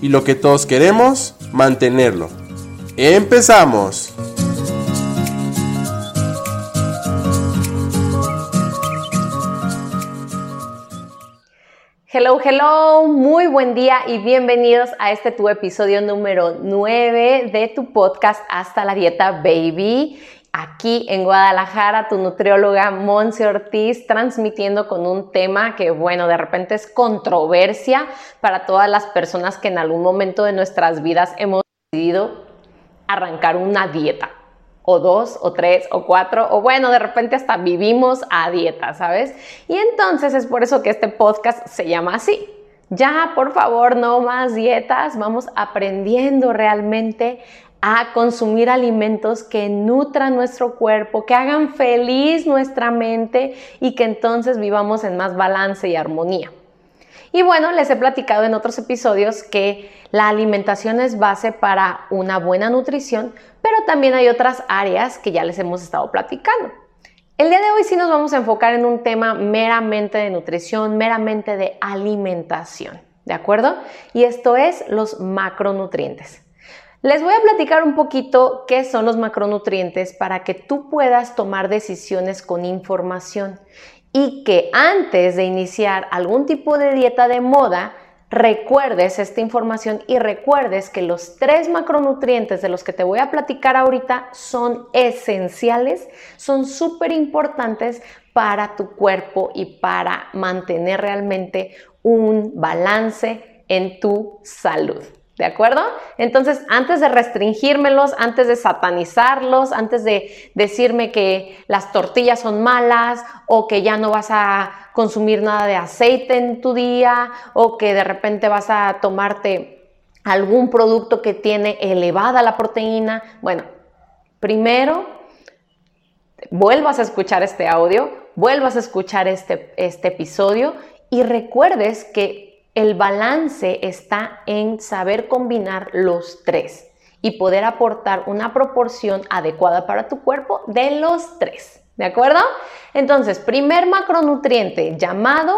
y lo que todos queremos, mantenerlo. ¡Empezamos! Hello, hello, muy buen día y bienvenidos a este tu episodio número 9 de tu podcast Hasta la Dieta Baby aquí en Guadalajara, tu nutrióloga Monse Ortiz, transmitiendo con un tema que, bueno, de repente es controversia para todas las personas que en algún momento de nuestras vidas hemos decidido arrancar una dieta. O dos, o tres, o cuatro, o bueno, de repente hasta vivimos a dieta, ¿sabes? Y entonces es por eso que este podcast se llama así. Ya, por favor, no más dietas, vamos aprendiendo realmente a consumir alimentos que nutran nuestro cuerpo, que hagan feliz nuestra mente y que entonces vivamos en más balance y armonía. Y bueno, les he platicado en otros episodios que la alimentación es base para una buena nutrición, pero también hay otras áreas que ya les hemos estado platicando. El día de hoy sí nos vamos a enfocar en un tema meramente de nutrición, meramente de alimentación, ¿de acuerdo? Y esto es los macronutrientes. Les voy a platicar un poquito qué son los macronutrientes para que tú puedas tomar decisiones con información y que antes de iniciar algún tipo de dieta de moda, recuerdes esta información y recuerdes que los tres macronutrientes de los que te voy a platicar ahorita son esenciales, son súper importantes para tu cuerpo y para mantener realmente un balance en tu salud. ¿De acuerdo? Entonces, antes de restringírmelos, antes de satanizarlos, antes de decirme que las tortillas son malas o que ya no vas a consumir nada de aceite en tu día o que de repente vas a tomarte algún producto que tiene elevada la proteína, bueno, primero vuelvas a escuchar este audio, vuelvas a escuchar este, este episodio y recuerdes que el balance está en saber combinar los tres y poder aportar una proporción adecuada para tu cuerpo de los tres. ¿De acuerdo? Entonces, primer macronutriente llamado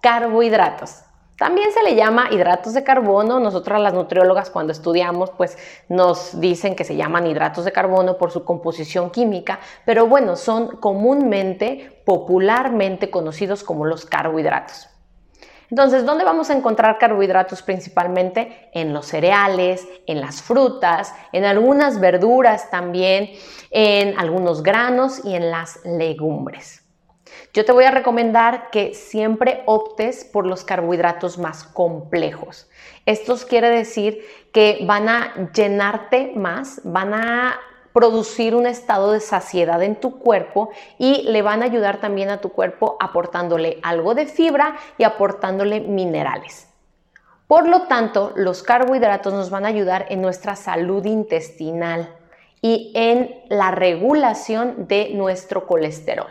carbohidratos. También se le llama hidratos de carbono. Nosotras las nutriólogas cuando estudiamos pues nos dicen que se llaman hidratos de carbono por su composición química, pero bueno, son comúnmente, popularmente conocidos como los carbohidratos. Entonces, ¿dónde vamos a encontrar carbohidratos principalmente? En los cereales, en las frutas, en algunas verduras también, en algunos granos y en las legumbres. Yo te voy a recomendar que siempre optes por los carbohidratos más complejos. Esto quiere decir que van a llenarte más, van a producir un estado de saciedad en tu cuerpo y le van a ayudar también a tu cuerpo aportándole algo de fibra y aportándole minerales. Por lo tanto, los carbohidratos nos van a ayudar en nuestra salud intestinal y en la regulación de nuestro colesterol.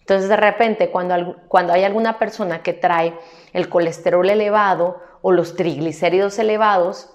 Entonces, de repente, cuando, cuando hay alguna persona que trae el colesterol elevado o los triglicéridos elevados,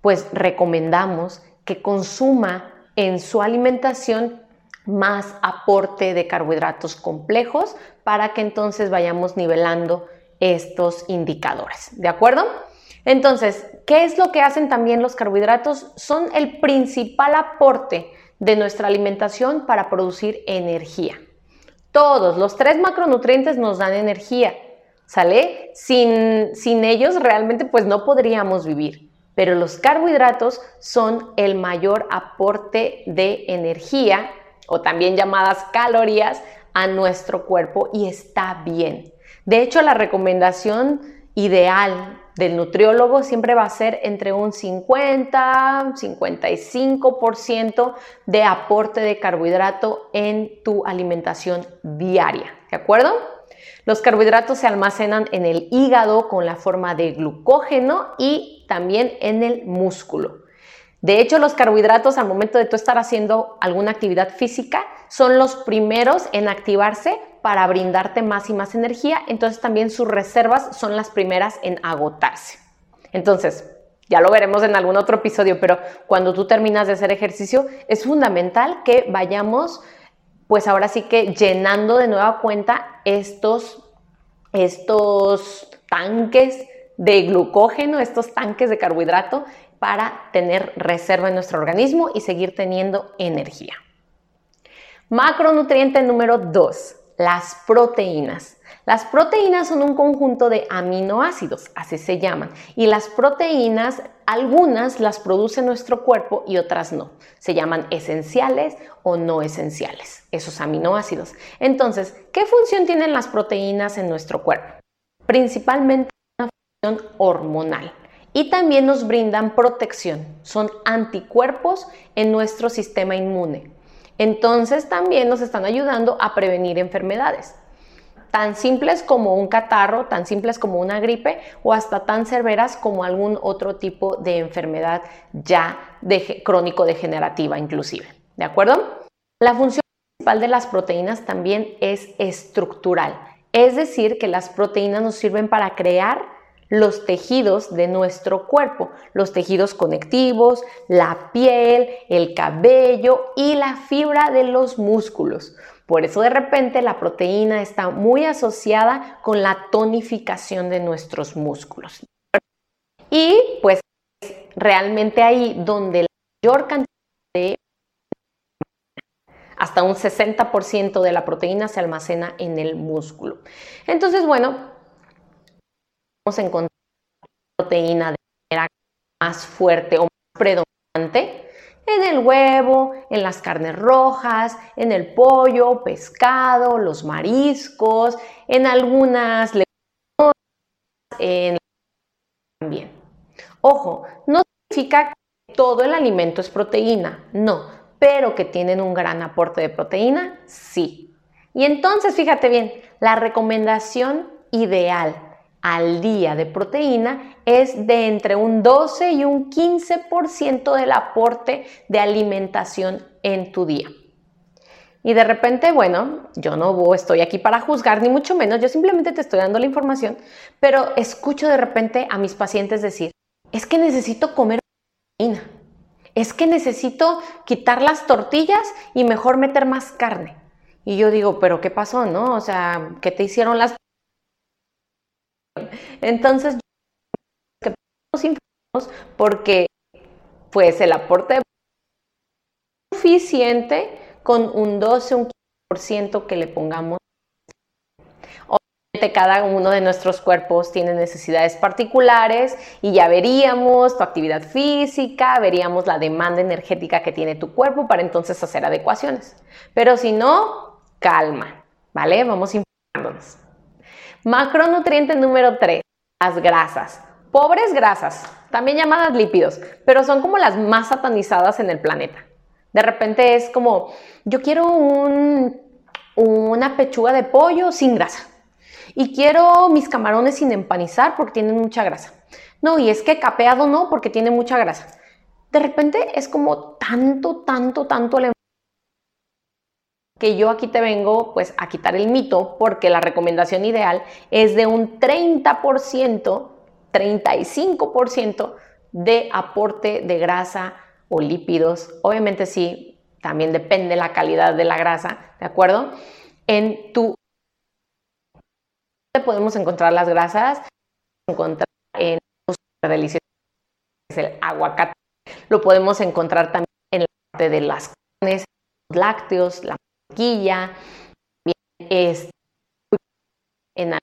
pues recomendamos que consuma en su alimentación más aporte de carbohidratos complejos para que entonces vayamos nivelando estos indicadores. ¿De acuerdo? Entonces, ¿qué es lo que hacen también los carbohidratos? Son el principal aporte de nuestra alimentación para producir energía. Todos los tres macronutrientes nos dan energía, ¿sale? Sin, sin ellos realmente pues no podríamos vivir pero los carbohidratos son el mayor aporte de energía o también llamadas calorías a nuestro cuerpo y está bien. De hecho, la recomendación ideal del nutriólogo siempre va a ser entre un 50, 55% de aporte de carbohidrato en tu alimentación diaria, ¿de acuerdo? Los carbohidratos se almacenan en el hígado con la forma de glucógeno y también en el músculo. De hecho, los carbohidratos al momento de tú estar haciendo alguna actividad física son los primeros en activarse para brindarte más y más energía, entonces también sus reservas son las primeras en agotarse. Entonces, ya lo veremos en algún otro episodio, pero cuando tú terminas de hacer ejercicio, es fundamental que vayamos, pues ahora sí que llenando de nueva cuenta estos, estos tanques de glucógeno, estos tanques de carbohidrato para tener reserva en nuestro organismo y seguir teniendo energía. Macronutriente número 2, las proteínas. Las proteínas son un conjunto de aminoácidos, así se llaman, y las proteínas, algunas las produce nuestro cuerpo y otras no. Se llaman esenciales o no esenciales, esos aminoácidos. Entonces, ¿qué función tienen las proteínas en nuestro cuerpo? Principalmente una función hormonal y también nos brindan protección, son anticuerpos en nuestro sistema inmune. Entonces también nos están ayudando a prevenir enfermedades tan simples como un catarro, tan simples como una gripe o hasta tan severas como algún otro tipo de enfermedad ya crónico degenerativa inclusive. ¿De acuerdo? La función principal de las proteínas también es estructural, es decir, que las proteínas nos sirven para crear los tejidos de nuestro cuerpo, los tejidos conectivos, la piel, el cabello y la fibra de los músculos. Por eso de repente la proteína está muy asociada con la tonificación de nuestros músculos. Y pues realmente ahí donde la mayor cantidad de hasta un 60% de la proteína se almacena en el músculo. Entonces, bueno, vamos encontrar proteína de manera más fuerte o más predominante en el huevo, en las carnes rojas, en el pollo, pescado, los mariscos, en algunas leguminosas, en también. Ojo, no significa que todo el alimento es proteína, no, pero que tienen un gran aporte de proteína, sí. Y entonces, fíjate bien, la recomendación ideal al día de proteína es de entre un 12 y un 15% del aporte de alimentación en tu día. Y de repente, bueno, yo no estoy aquí para juzgar, ni mucho menos, yo simplemente te estoy dando la información, pero escucho de repente a mis pacientes decir, es que necesito comer proteína, es que necesito quitar las tortillas y mejor meter más carne. Y yo digo, pero ¿qué pasó, no? O sea, ¿qué te hicieron las entonces, que porque pues el aporte suficiente con un 12, un 15% que le pongamos. Obviamente cada uno de nuestros cuerpos tiene necesidades particulares y ya veríamos tu actividad física, veríamos la demanda energética que tiene tu cuerpo para entonces hacer adecuaciones. Pero si no, calma, ¿vale? Vamos informándonos. Macronutriente número 3, las grasas. Pobres grasas, también llamadas lípidos, pero son como las más satanizadas en el planeta. De repente es como, yo quiero una pechuga de pollo sin grasa y quiero mis camarones sin empanizar porque tienen mucha grasa. No, y es que capeado no porque tiene mucha grasa. De repente es como tanto, tanto, tanto que yo aquí te vengo pues a quitar el mito porque la recomendación ideal es de un 30%, 35% de aporte de grasa o lípidos. Obviamente sí, también depende la calidad de la grasa, ¿de acuerdo? En tu podemos encontrar las grasas, encontrar en los deliciosos es el aguacate. Lo podemos encontrar también en la parte de las carnes, los lácteos, la también es en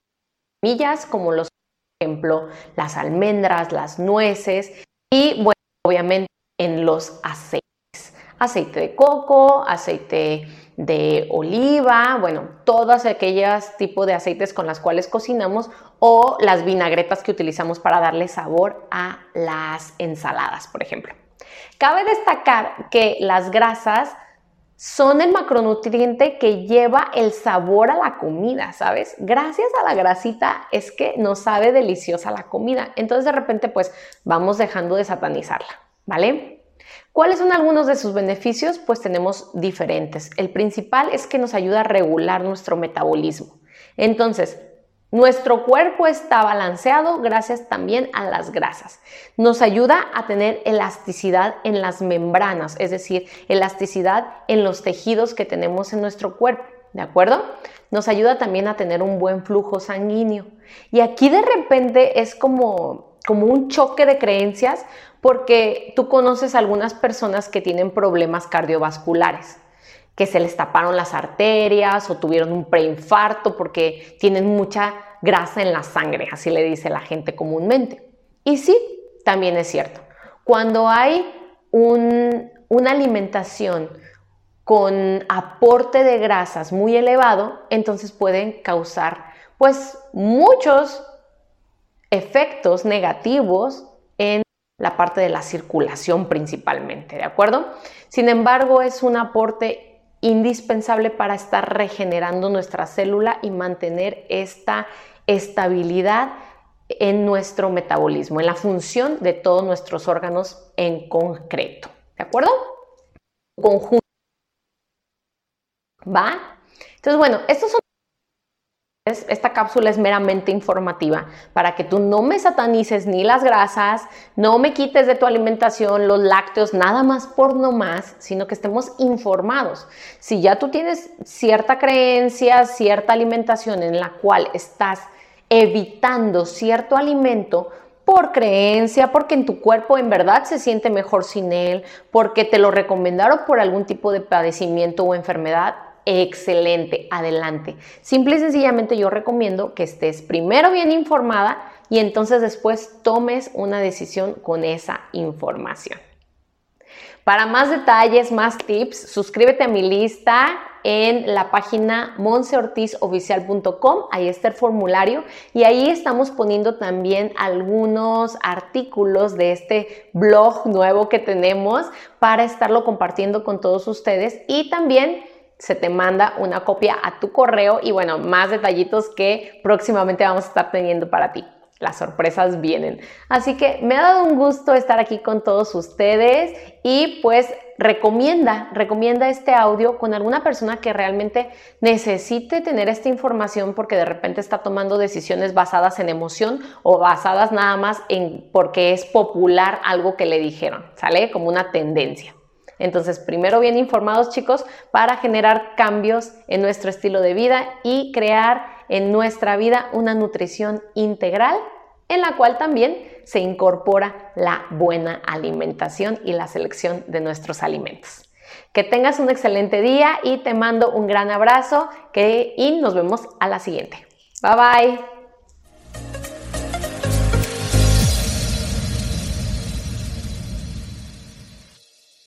semillas como los, por ejemplo, las almendras, las nueces y, bueno, obviamente en los aceites. Aceite de coco, aceite de oliva, bueno, todos aquellos tipos de aceites con las cuales cocinamos o las vinagretas que utilizamos para darle sabor a las ensaladas, por ejemplo. Cabe destacar que las grasas son el macronutriente que lleva el sabor a la comida, ¿sabes? Gracias a la grasita es que nos sabe deliciosa la comida. Entonces de repente pues vamos dejando de satanizarla, ¿vale? ¿Cuáles son algunos de sus beneficios? Pues tenemos diferentes. El principal es que nos ayuda a regular nuestro metabolismo. Entonces, nuestro cuerpo está balanceado gracias también a las grasas. Nos ayuda a tener elasticidad en las membranas, es decir, elasticidad en los tejidos que tenemos en nuestro cuerpo, ¿de acuerdo? Nos ayuda también a tener un buen flujo sanguíneo. Y aquí de repente es como, como un choque de creencias porque tú conoces algunas personas que tienen problemas cardiovasculares que se les taparon las arterias o tuvieron un preinfarto porque tienen mucha grasa en la sangre, así le dice la gente comúnmente. Y sí, también es cierto. Cuando hay una alimentación con aporte de grasas muy elevado, entonces pueden causar pues muchos efectos negativos en la parte de la circulación principalmente, ¿de acuerdo? Sin embargo, es un aporte indispensable para estar regenerando nuestra célula y mantener esta estabilidad en nuestro metabolismo, en la función de todos nuestros órganos en concreto. ¿De acuerdo? Conjunto. ¿Va? Entonces, bueno, estos son esta cápsula es meramente informativa para que tú no me satanices ni las grasas, no me quites de tu alimentación los lácteos, nada más por no más, sino que estemos informados. Si ya tú tienes cierta creencia, cierta alimentación en la cual estás evitando cierto alimento, por creencia, porque en tu cuerpo en verdad se siente mejor sin él, porque te lo recomendaron por algún tipo de padecimiento o enfermedad, excelente, adelante. Simple y sencillamente yo recomiendo que estés primero bien informada y entonces después tomes una decisión con esa información. Para más detalles, más tips, suscríbete a mi lista en la página monseortizoficial.com. Ahí está el formulario y ahí estamos poniendo también algunos artículos de este blog nuevo que tenemos para estarlo compartiendo con todos ustedes y también se te manda una copia a tu correo y bueno, más detallitos que próximamente vamos a estar teniendo para ti. Las sorpresas vienen. Así que me ha dado un gusto estar aquí con todos ustedes y pues recomienda, recomienda este audio con alguna persona que realmente necesite tener esta información porque de repente está tomando decisiones basadas en emoción o basadas nada más en porque es popular algo que le dijeron, ¿sale? Como una tendencia. Entonces, primero bien informados chicos para generar cambios en nuestro estilo de vida y crear en nuestra vida una nutrición integral en la cual también se incorpora la buena alimentación y la selección de nuestros alimentos. Que tengas un excelente día y te mando un gran abrazo que, y nos vemos a la siguiente. Bye bye.